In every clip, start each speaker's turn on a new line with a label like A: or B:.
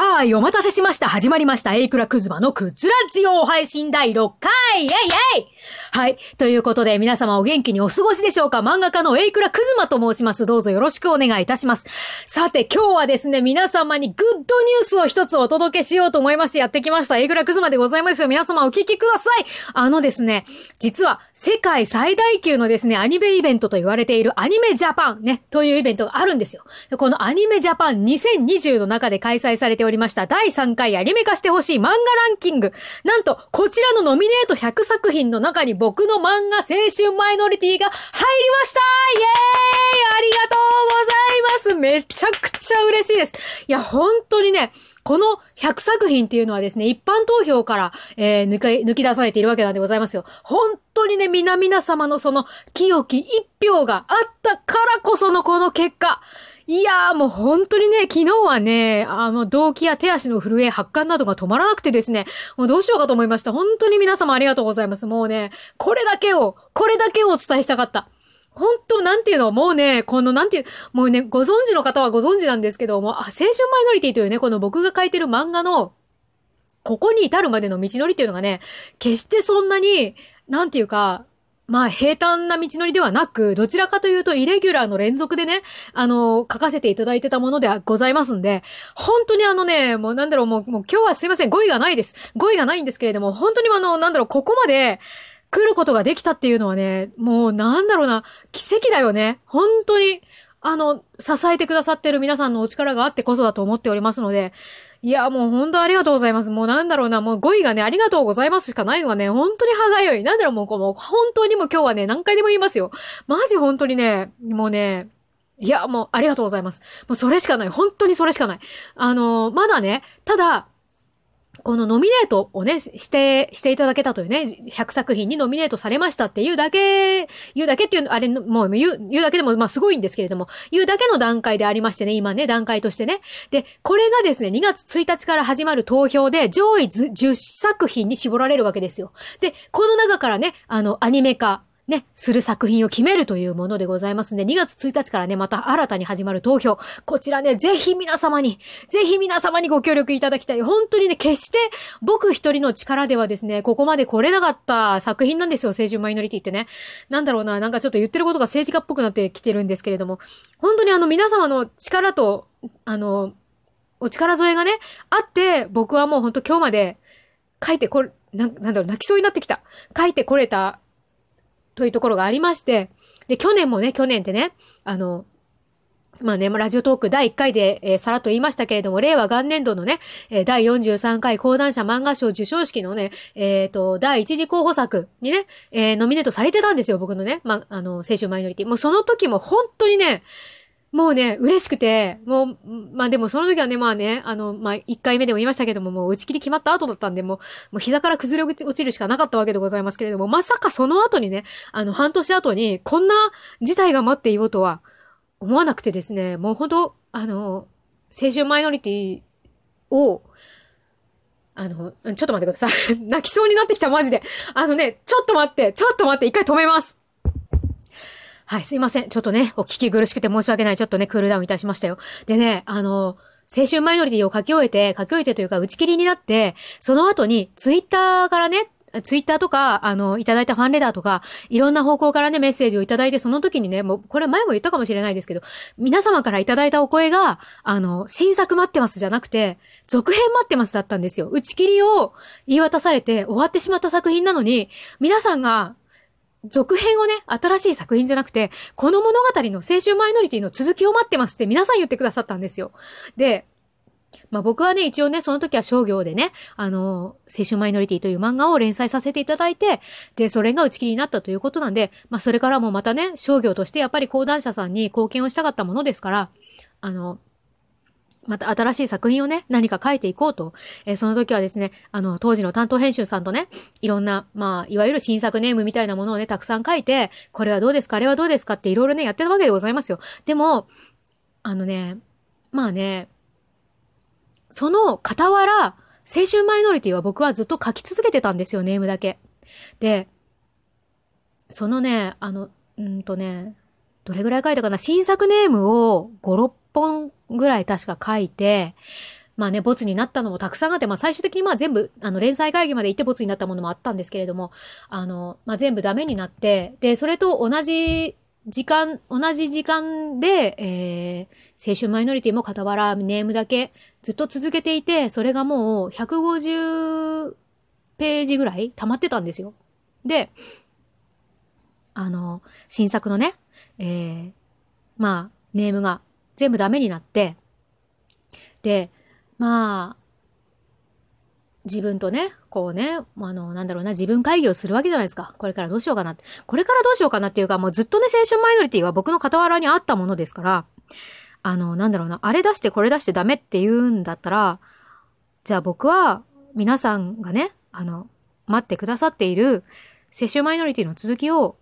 A: ha はい、お待たせしました。始まりました。エイクラクズマのクッズラジオ配信第6回イェイイェイはい。ということで、皆様お元気にお過ごしでしょうか漫画家のエイクラクズマと申します。どうぞよろしくお願いいたします。さて、今日はですね、皆様にグッドニュースを一つお届けしようと思いましてやってきました。エイクラクズマでございますよ。皆様お聞きください。あのですね、実は世界最大級のですね、アニメイベントと言われているアニメジャパンね、というイベントがあるんですよ。このアニメジャパン2020の中で開催されておりますました第3回アニメ化してほしい漫画ランキング。なんと、こちらのノミネート100作品の中に僕の漫画青春マイノリティが入りましたイエーイありがとうございますめちゃくちゃ嬉しいです。いや、本当にね、この100作品っていうのはですね、一般投票から、えー、抜き、抜き出されているわけなんでございますよ。本当にね、皆々様のその清き一票があったからこそのこの結果。いやーもう本当にね、昨日はね、あの、動悸や手足の震え、発汗などが止まらなくてですね、もうどうしようかと思いました。本当に皆様ありがとうございます。もうね、これだけを、これだけをお伝えしたかった。本当、なんていうの、もうね、この、なんていう、もうね、ご存知の方はご存知なんですけども、あ、青春マイノリティというね、この僕が書いてる漫画の、ここに至るまでの道のりっていうのがね、決してそんなに、なんていうか、まあ、平坦な道のりではなく、どちらかというと、イレギュラーの連続でね、あの、書かせていただいてたものではございますんで、本当にあのね、もうなんだろう、もう、もう今日はすいません、語彙がないです。語彙がないんですけれども、本当にあの、なんだろう、ここまで、来ることができたっていうのはね、もうなんだろうな、奇跡だよね。本当に、あの、支えてくださってる皆さんのお力があってこそだと思っておりますので、いや、もう本当ありがとうございます。もうなんだろうな、もう語彙がね、ありがとうございますしかないのがね、本当に歯がゆい。なんだろう、もうこの、本当にも今日はね、何回でも言いますよ。マジ本当にね、もうね、いや、もうありがとうございます。もうそれしかない。本当にそれしかない。あの、まだね、ただ、このノミネートをね、して、していただけたというね、100作品にノミネートされましたっていうだけ、言うだけっていう、あれ、もう言う、言うだけでも、まあすごいんですけれども、言うだけの段階でありましてね、今ね、段階としてね。で、これがですね、2月1日から始まる投票で上位10作品に絞られるわけですよ。で、この中からね、あの、アニメ化、ね、する作品を決めるというものでございますね。2月1日からね、また新たに始まる投票。こちらね、ぜひ皆様に、ぜひ皆様にご協力いただきたい。本当にね、決して僕一人の力ではですね、ここまで来れなかった作品なんですよ、青春マイノリティってね。なんだろうな、なんかちょっと言ってることが政治家っぽくなってきてるんですけれども、本当にあの皆様の力と、あの、お力添えがね、あって、僕はもう本当今日まで書いてこれ、ななんだろう、泣きそうになってきた。書いてこれたというところがありまして、で、去年もね、去年ってね、あの、まあね、ラジオトーク第1回で、えー、さらっと言いましたけれども、令和元年度のね、えー、第43回講談社漫画賞受賞式のね、えっ、ー、と、第1次候補作にね、えー、ノミネートされてたんですよ、僕のね、ま、あの、青春マイノリティ。もうその時も本当にね、もうね、嬉しくて、もう、まあでもその時はね、まあね、あの、まあ一回目でも言いましたけども、もう打ち切り決まった後だったんで、もう、もう膝から崩れ落ちるしかなかったわけでございますけれども、まさかその後にね、あの、半年後に、こんな事態が待っていようとは思わなくてですね、もうほんと、あの、青春マイノリティを、あの、ちょっと待ってください。泣きそうになってきた、マジで。あのね、ちょっと待って、ちょっと待って、一回止めます。はい、すいません。ちょっとね、お聞き苦しくて申し訳ない。ちょっとね、クールダウンいたしましたよ。でね、あの、青春マイノリティを書き終えて、書き終えてというか打ち切りになって、その後にツイッターからね、ツイッターとか、あの、いただいたファンレターとか、いろんな方向からね、メッセージをいただいて、その時にね、もう、これ前も言ったかもしれないですけど、皆様からいただいたお声が、あの、新作待ってますじゃなくて、続編待ってますだったんですよ。打ち切りを言い渡されて終わってしまった作品なのに、皆さんが続編をね、新しい作品じゃなくて、この物語の青春マイノリティの続きを待ってますって皆さん言ってくださったんですよ。で、まあ僕はね、一応ね、その時は商業でね、あの、青春マイノリティという漫画を連載させていただいて、で、それが打ち切りになったということなんで、まあそれからもまたね、商業としてやっぱり講談社さんに貢献をしたかったものですから、あの、また新しい作品をね、何か書いていこうと。えー、その時はですね、あの、当時の担当編集さんとね、いろんな、まあ、いわゆる新作ネームみたいなものをね、たくさん書いて、これはどうですかあれはどうですかっていろいろね、やってたわけでございますよ。でも、あのね、まあね、その傍ら、青春マイノリティは僕はずっと書き続けてたんですよ、ネームだけ。で、そのね、あの、うんとね、どれぐらい書いたかな新作ネームを5、6本ぐらい確か書いて、まあね、ボツになったのもたくさんあって、まあ最終的にまあ全部、あの、連載会議まで行ってボツになったものもあったんですけれども、あの、まあ全部ダメになって、で、それと同じ時間、同じ時間で、えー、青春マイノリティも傍らネームだけずっと続けていて、それがもう150ページぐらい溜まってたんですよ。で、あの、新作のね、えー、まあ、ネームが全部ダメになって、で、まあ、自分とね、こうね、あの、なんだろうな、自分会議をするわけじゃないですか。これからどうしようかなって。これからどうしようかなっていうか、もうずっとね、青春マイノリティは僕の傍らにあったものですから、あの、なんだろうな、あれ出してこれ出してダメって言うんだったら、じゃあ僕は皆さんがね、あの、待ってくださっている青春マイノリティの続きを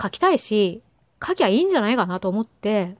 A: 書きたいし、書きゃいいんじゃないかなと思って、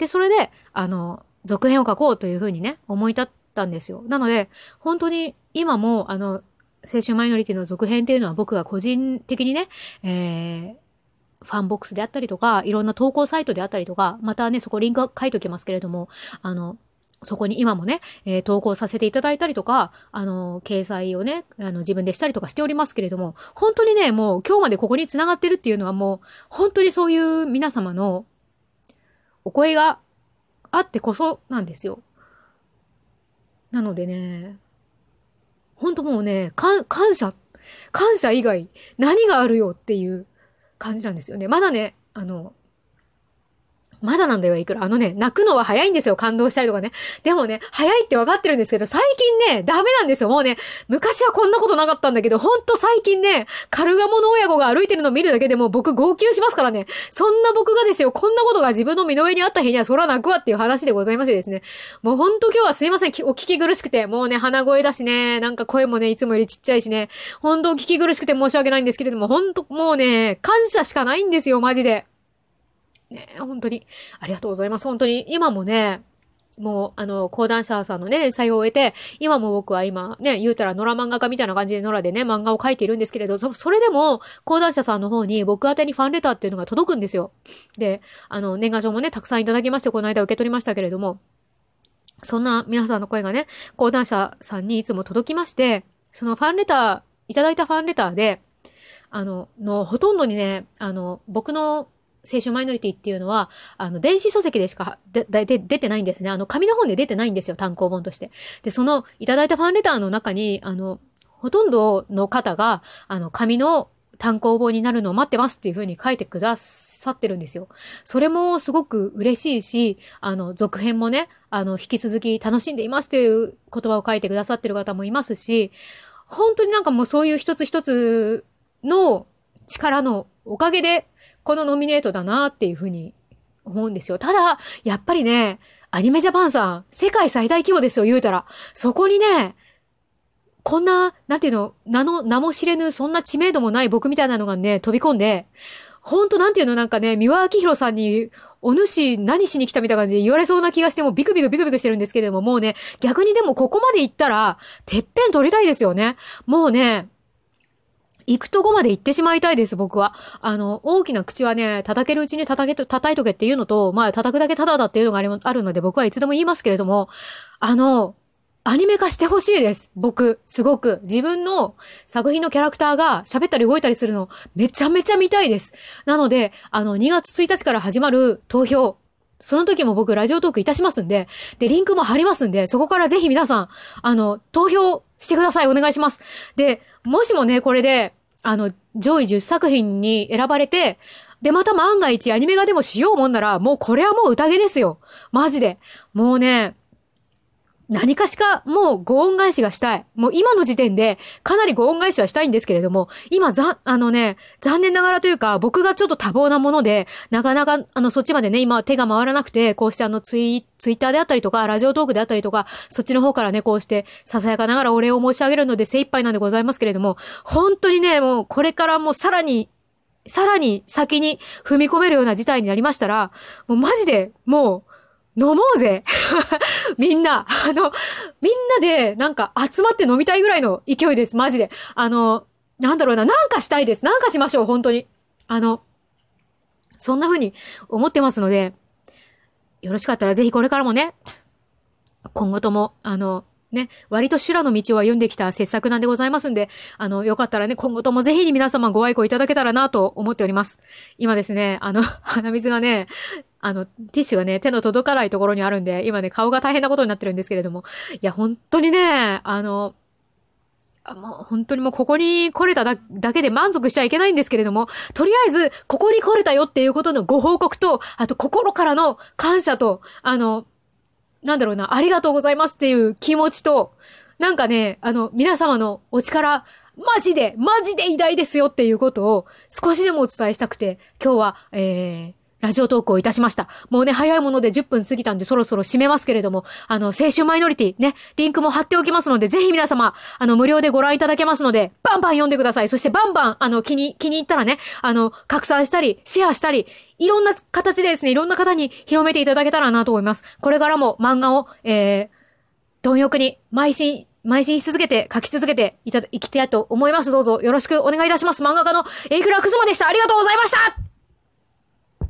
A: で、それで、あの、続編を書こうというふうにね、思い立ったんですよ。なので、本当に今も、あの、青春マイノリティの続編っていうのは僕が個人的にね、えー、ファンボックスであったりとか、いろんな投稿サイトであったりとか、またね、そこリンク書いときますけれども、あの、そこに今もね、えー、投稿させていただいたりとか、あの、掲載をね、あの、自分でしたりとかしておりますけれども、本当にね、もう今日までここに繋がってるっていうのはもう、本当にそういう皆様のお声があってこそなんですよ。なのでね、ほんともうね、感謝、感謝以外何があるよっていう感じなんですよね。まだね、あの、まだなんだよ、いくら。あのね、泣くのは早いんですよ、感動したりとかね。でもね、早いって分かってるんですけど、最近ね、ダメなんですよ。もうね、昔はこんなことなかったんだけど、ほんと最近ね、カルガモの親子が歩いてるのを見るだけでも僕号泣しますからね。そんな僕がですよ、こんなことが自分の身の上にあった日にはそら泣くわっていう話でございましてですね。もうほんと今日はすいません、お聞き苦しくて。もうね、鼻声だしね、なんか声もね、いつもよりちっちゃいしね。ほんとお聞き苦しくて申し訳ないんですけれども、ほんともうね、感謝しかないんですよ、マジで。ね、本当に、ありがとうございます。本当に、今もね、もう、あの、講談社さんのね、連載を終えて、今も僕は今、ね、言うたら野良漫画家みたいな感じで野良でね、漫画を描いているんですけれど、そそれでも、講談社さんの方に僕宛にファンレターっていうのが届くんですよ。で、あの、年賀状もね、たくさんいただきまして、この間受け取りましたけれども、そんな皆さんの声がね、講談社さんにいつも届きまして、そのファンレター、いただいたファンレターで、あの、の、ほとんどにね、あの、僕の青春マイノリティっていうのは、あの、電子書籍でしかでで出てないんですね。あの、紙の本で出てないんですよ、単行本として。で、その、いただいたファンレターの中に、あの、ほとんどの方が、あの、紙の単行本になるのを待ってますっていうふうに書いてくださってるんですよ。それもすごく嬉しいし、あの、続編もね、あの、引き続き楽しんでいますっていう言葉を書いてくださってる方もいますし、本当になんかもうそういう一つ一つの力のおかげで、このノミネートだなっていうふうに思うんですよ。ただ、やっぱりね、アニメジャパンさん、世界最大規模ですよ、言うたら。そこにね、こんな、なんていうの、名の、名も知れぬ、そんな知名度もない僕みたいなのがね、飛び込んで、ほんとなんていうのなんかね、三輪明宏さんに、お主何しに来たみたいな感じで言われそうな気がしてもビクビクビクビクしてるんですけれども、もうね、逆にでもここまで行ったら、てっぺん取りたいですよね。もうね、行くとこまで行ってしまいたいです、僕は。あの、大きな口はね、叩けるうちに叩けと、叩いとけっていうのと、まあ、叩くだけタダだっていうのがありあるので、僕はいつでも言いますけれども、あの、アニメ化してほしいです。僕、すごく。自分の作品のキャラクターが喋ったり動いたりするの、めちゃめちゃ見たいです。なので、あの、2月1日から始まる投票、その時も僕ラジオトークいたしますんで、で、リンクも貼りますんで、そこからぜひ皆さん、あの、投票してください。お願いします。で、もしもね、これで、あの、上位10作品に選ばれて、で、また万が一アニメ化でもしようもんなら、もうこれはもう宴ですよ。マジで。もうね、何かしかもうご恩返しがしたい。もう今の時点でかなりご恩返しはしたいんですけれども、今ざ、あのね、残念ながらというか僕がちょっと多忙なもので、なかなかあのそっちまでね、今手が回らなくて、こうしてあのツイツイッターであったりとか、ラジオトークであったりとか、そっちの方からね、こうしてささやかながらお礼を申し上げるので精一杯なんでございますけれども、本当にね、もうこれからもうさらにさらに先に踏み込めるような事態になりましたら、もうマジで、もう、飲もうぜ みんな、あの、みんなでなんか集まって飲みたいぐらいの勢いです、マジで。あの、なんだろうな、なんかしたいです。なんかしましょう、本当に。あの、そんな風に思ってますので、よろしかったらぜひこれからもね、今後とも、あの、ね、割と修羅の道を歩んできた傑作なんでございますんで、あの、よかったらね、今後ともぜひに皆様ご愛顧いただけたらなと思っております。今ですね、あの、鼻水がね、あの、ティッシュがね、手の届かないところにあるんで、今ね、顔が大変なことになってるんですけれども、いや、本当にね、あの、もう本当にもうここに来れただけで満足しちゃいけないんですけれども、とりあえず、ここに来れたよっていうことのご報告と、あと心からの感謝と、あの、なんだろうな、ありがとうございますっていう気持ちと、なんかね、あの、皆様のお力、マジで、マジで偉大ですよっていうことを少しでもお伝えしたくて、今日は、えー、ラジオトークをいたしました。もうね、早いもので10分過ぎたんでそろそろ締めますけれども、あの、青春マイノリティね、リンクも貼っておきますので、ぜひ皆様、あの、無料でご覧いただけますので、バンバン読んでください。そしてバンバン、あの、気に、気に入ったらね、あの、拡散したり、シェアしたり、いろんな形でですね、いろんな方に広めていただけたらなと思います。これからも漫画を、えー、貪欲に、邁進、邁進し続けて、書き続けていた、いきたいと思います。どうぞよろしくお願いいたします。漫画家のエイクラクズマでした。ありがとうございました